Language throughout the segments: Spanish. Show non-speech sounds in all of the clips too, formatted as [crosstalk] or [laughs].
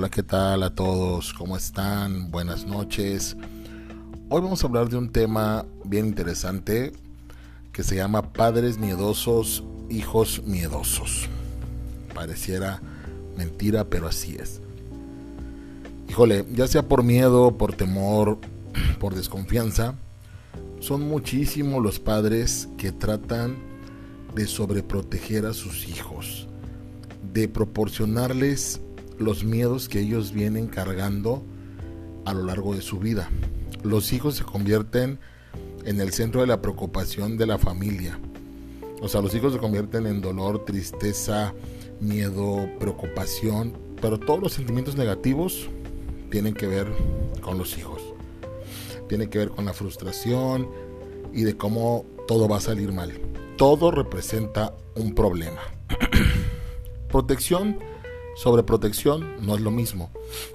Hola, ¿qué tal a todos? ¿Cómo están? Buenas noches. Hoy vamos a hablar de un tema bien interesante que se llama Padres miedosos, hijos miedosos. Pareciera mentira, pero así es. Híjole, ya sea por miedo, por temor, [clears throat] por desconfianza, son muchísimos los padres que tratan de sobreproteger a sus hijos, de proporcionarles los miedos que ellos vienen cargando a lo largo de su vida. Los hijos se convierten en el centro de la preocupación de la familia. O sea, los hijos se convierten en dolor, tristeza, miedo, preocupación, pero todos los sentimientos negativos tienen que ver con los hijos. Tiene que ver con la frustración y de cómo todo va a salir mal. Todo representa un problema. [clears throat] Protección Sobreprotección no es lo mismo.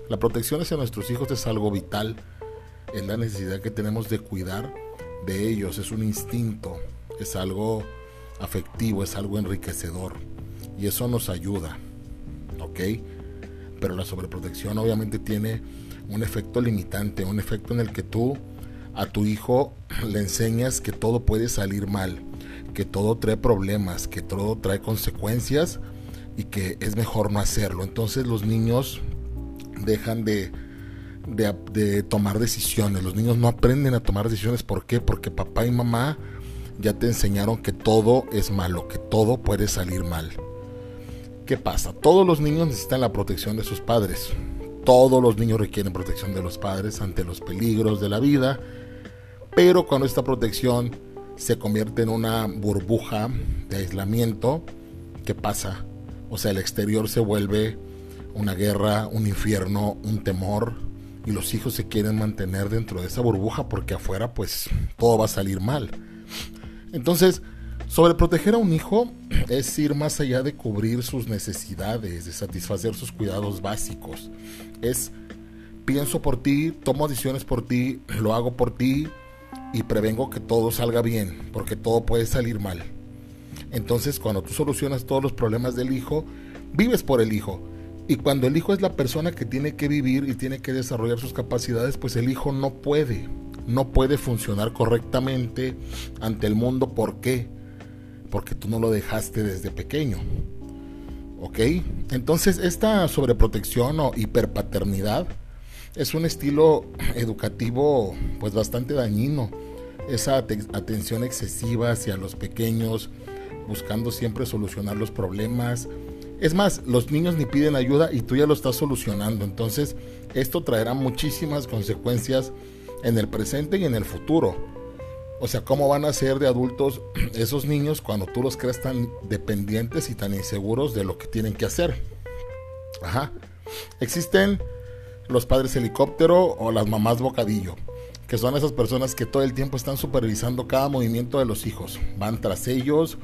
La protección hacia nuestros hijos es algo vital. Es la necesidad que tenemos de cuidar de ellos. Es un instinto. Es algo afectivo. Es algo enriquecedor. Y eso nos ayuda. ¿Ok? Pero la sobreprotección obviamente tiene un efecto limitante. Un efecto en el que tú a tu hijo [clears throat] le enseñas que todo puede salir mal. Que todo trae problemas. Que todo trae consecuencias y que es mejor no hacerlo. Entonces los niños dejan de, de, tomar decisiones. Los niños no aprenden a tomar decisiones. ¿Por qué? Porque papá y mamá ya te enseñaron que todo es malo, que todo puede salir mal. ¿Qué pasa? Todos los niños necesitan la protección de sus padres. Todos los niños requieren protección de los padres ante los peligros de la vida. Pero cuando esta protección se convierte en una burbuja de aislamiento, ¿qué pasa? O sea, el exterior se vuelve una guerra, un infierno, un temor y los hijos se quieren mantener dentro de esa burbuja porque afuera pues todo va a salir mal. Entonces, sobreproteger a un hijo [clears throat] es ir más allá de cubrir sus necesidades, de satisfacer sus cuidados básicos. Es pienso por ti, tomo decisiones por ti, lo hago por ti y prevengo que todo salga bien, porque todo puede salir mal. Entonces, cuando tú solucionas todos los problemas del hijo, vives por el hijo. Y cuando el hijo es la persona que tiene que vivir y tiene que desarrollar sus capacidades, pues el hijo no puede, no puede funcionar correctamente ante el mundo. ¿Por qué? Porque tú no lo dejaste desde pequeño. ¿Ok? Entonces esta sobreprotección o hiperpaternidad es un estilo educativo pues bastante dañino. Esa atención excesiva hacia los pequeños, buscando siempre solucionar los problemas. Es más, los niños ni piden ayuda y tú ya lo estás solucionando. Entonces, esto traerá muchísimas consecuencias en el presente y en el futuro. O sea, ¿cómo van a ser de adultos [clears throat] esos niños cuando tú los creas tan dependientes y tan inseguros de lo que tienen que hacer? Ajá. Existen los padres helicóptero o las mamás bocadillo, que son esas personas que todo el tiempo están supervisando cada movimiento de los hijos. Van tras ellos,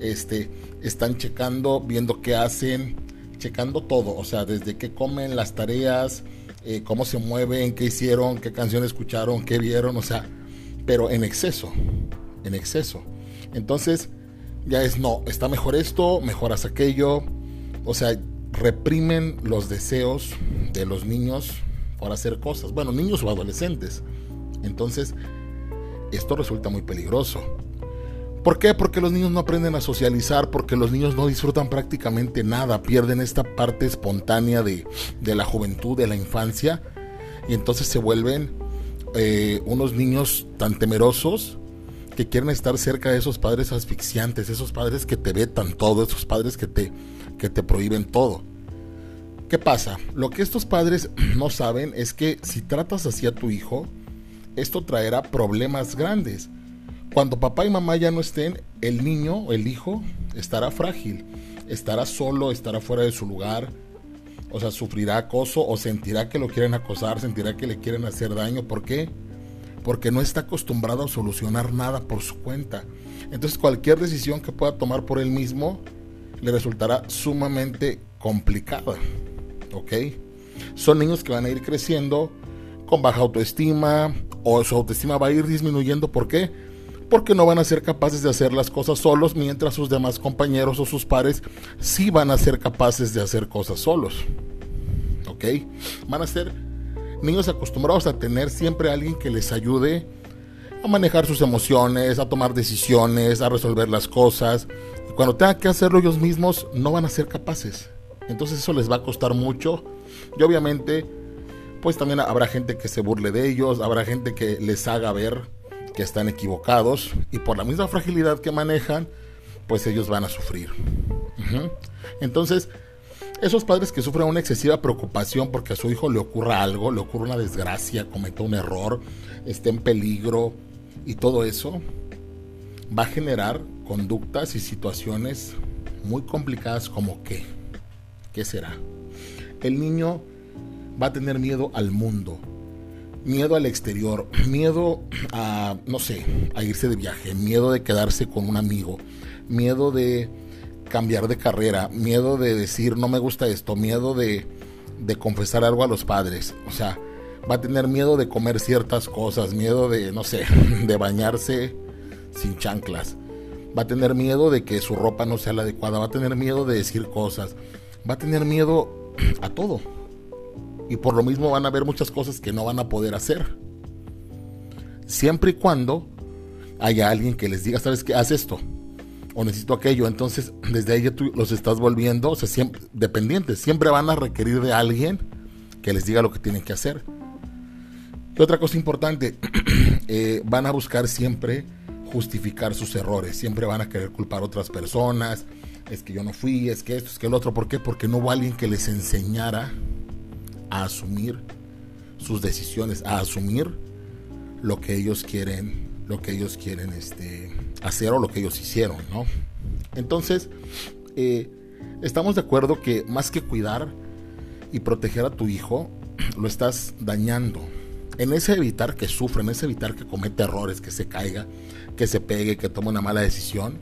este, están checando, viendo qué hacen, checando todo, o sea, desde qué comen, las tareas, eh, cómo se mueven, qué hicieron, qué canción escucharon, qué vieron, o sea, pero en exceso, en exceso. Entonces, ya es, no, está mejor esto, mejoras aquello, o sea, reprimen los deseos de los niños por hacer cosas, bueno, niños o adolescentes. Entonces, esto resulta muy peligroso. ¿Por qué? Porque los niños no aprenden a socializar, porque los niños no disfrutan prácticamente nada, pierden esta parte espontánea de, la juventud, de la infancia, y entonces se vuelven eh, unos niños tan temerosos que quieren estar cerca de esos padres asfixiantes, esos padres que te vetan todo, esos padres que te, que te prohíben todo. ¿Qué pasa? Lo que estos padres [clears throat] no saben es que si tratas así a tu hijo, esto traerá problemas grandes. Cuando papá y mamá ya no estén, el niño el hijo estará frágil, estará solo, estará fuera de su lugar, o sea, sufrirá acoso o sentirá que lo quieren acosar, sentirá que le quieren hacer daño. ¿Por qué? Porque no está acostumbrado a solucionar nada por su cuenta. Entonces cualquier decisión que pueda tomar por él mismo le resultará sumamente complicada. ¿Ok? Son niños que van a ir creciendo con baja autoestima o su autoestima va a ir disminuyendo. ¿Por qué? Porque no van a ser capaces de hacer las cosas solos, mientras sus demás compañeros o sus pares sí van a ser capaces de hacer cosas solos. ¿ok? Van a ser niños acostumbrados a tener siempre alguien que les ayude a manejar sus emociones, a tomar decisiones, a resolver las cosas. Y cuando tengan que hacerlo ellos mismos, no van a ser capaces. Entonces eso les va a costar mucho. Y obviamente, pues también habrá gente que se burle de ellos, habrá gente que les haga ver que están equivocados. Y por la misma fragilidad que manejan, pues ellos van a sufrir. Entonces, esos padres que sufren una excesiva preocupación porque a su hijo le ocurra algo, le ocurra una desgracia, cometa un error, esté en peligro y todo eso, va a generar conductas y situaciones muy complicadas como qué. ¿Qué será? El niño va a tener miedo al mundo, miedo al exterior, miedo a, no sé, a irse de viaje, miedo de quedarse con un amigo, miedo de cambiar de carrera, miedo de decir no me gusta esto, miedo de, de confesar algo a los padres. O sea, va a tener miedo de comer ciertas cosas, miedo de, no sé, [laughs] de bañarse sin chanclas. Va a tener miedo de que su ropa no sea la adecuada, va a tener miedo de decir cosas, va a tener miedo a todo. Y por lo mismo van a haber muchas cosas que no van a poder hacer. Siempre y cuando haya alguien que les diga, ¿sabes qué? Haz esto o necesito aquello. Entonces, desde ahí tú los estás volviendo, dependientes. Siempre van a requerir de alguien que les diga lo que tienen que hacer. Y otra cosa importante, [clears throat] eh, van a buscar siempre justificar sus errores. Siempre van a querer culpar a otras personas. Es que yo no fui, es que esto, es que el otro. ¿Por qué? Porque no hubo alguien que les enseñara a asumir sus decisiones, a asumir lo que ellos quieren, lo que ellos quieren este, hacer o lo que ellos hicieron, ¿no? Entonces, eh, estamos de acuerdo que más que cuidar y proteger a tu hijo, [clears throat] lo estás dañando. En ese evitar que sufra, en ese evitar que cometa errores, que se caiga, que se pegue, que tome una mala decisión,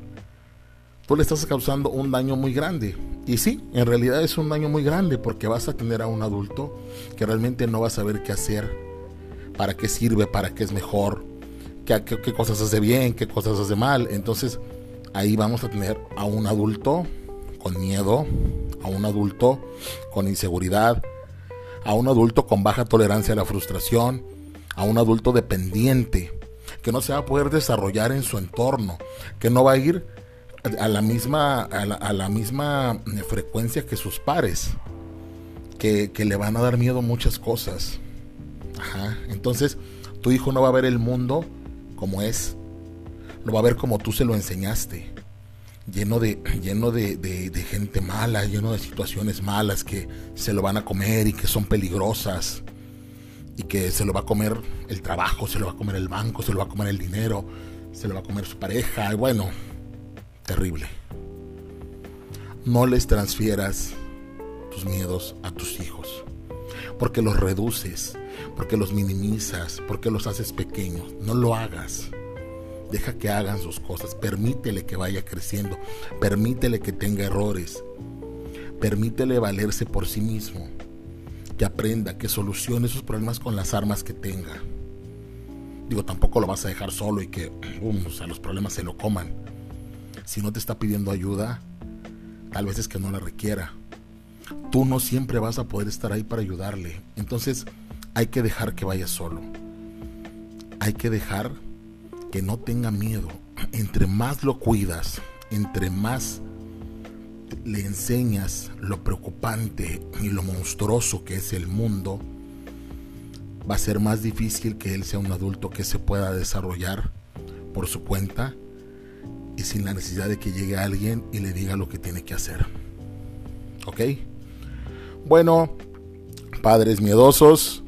tú le estás causando un daño muy grande. Y sí, en realidad es un daño muy grande porque vas a tener a un adulto que realmente no va a saber qué hacer, para qué sirve, para qué es mejor, qué, qué, cosas hace bien, qué cosas hace mal. Entonces ahí vamos a tener a un adulto con miedo, a un adulto con inseguridad, a un adulto con baja tolerancia a la frustración, a un adulto dependiente, que no se va a poder desarrollar en su entorno, que no va a ir a la misma, a la, misma frecuencia que sus pares, que, que, le van a dar miedo muchas cosas. Ajá. Entonces, tu hijo no va a ver el mundo como es, lo va a ver como tú se lo enseñaste, lleno de, lleno de, gente mala, lleno de situaciones malas que se lo van a comer y que son peligrosas y que se lo va a comer el trabajo, se lo va a comer el banco, se lo va a comer el dinero, se lo va a comer su pareja, y bueno, terrible. No les transfieras tus miedos a tus hijos, porque los reduces, porque los minimizas, porque los haces pequeños. No lo hagas. Deja que hagan sus cosas. Permítele que vaya creciendo. Permítele que tenga errores. Permítele valerse por sí mismo. Que aprenda, que solucione sus problemas con las armas que tenga. Digo, tampoco lo vas a dejar solo y que [clears throat] um, los problemas se lo coman. Si no te está pidiendo ayuda, tal vez es que no la requiera. Tú no siempre vas a poder estar ahí para ayudarle. Entonces, hay que dejar que vaya solo. Hay que dejar que no tenga miedo. Entre más lo cuidas, entre más le enseñas lo preocupante y lo monstruoso que es el mundo, va a ser más difícil que él sea un adulto que se pueda desarrollar por su cuenta y sin la necesidad de que llegue alguien y le diga lo que tiene que hacer. ¿Ok? Bueno, padres miedosos,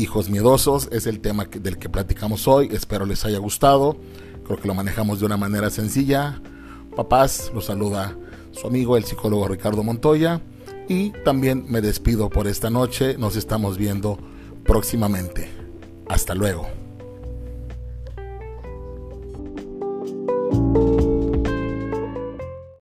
Hijos miedosos es el tema del que platicamos hoy. Espero les haya gustado. Creo que lo manejamos de una manera sencilla. Papás, los saluda su amigo el psicólogo Ricardo Montoya. Y también me despido por esta noche. Nos estamos viendo próximamente. Hasta luego.